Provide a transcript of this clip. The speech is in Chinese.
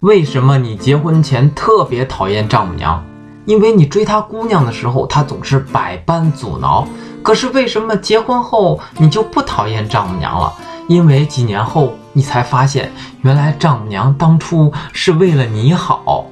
为什么你结婚前特别讨厌丈母娘？因为你追她姑娘的时候她总是百般阻挠可是为什么结婚后你就不讨厌丈母娘了？因为几年后你才发现原来丈母娘当初是为了你好。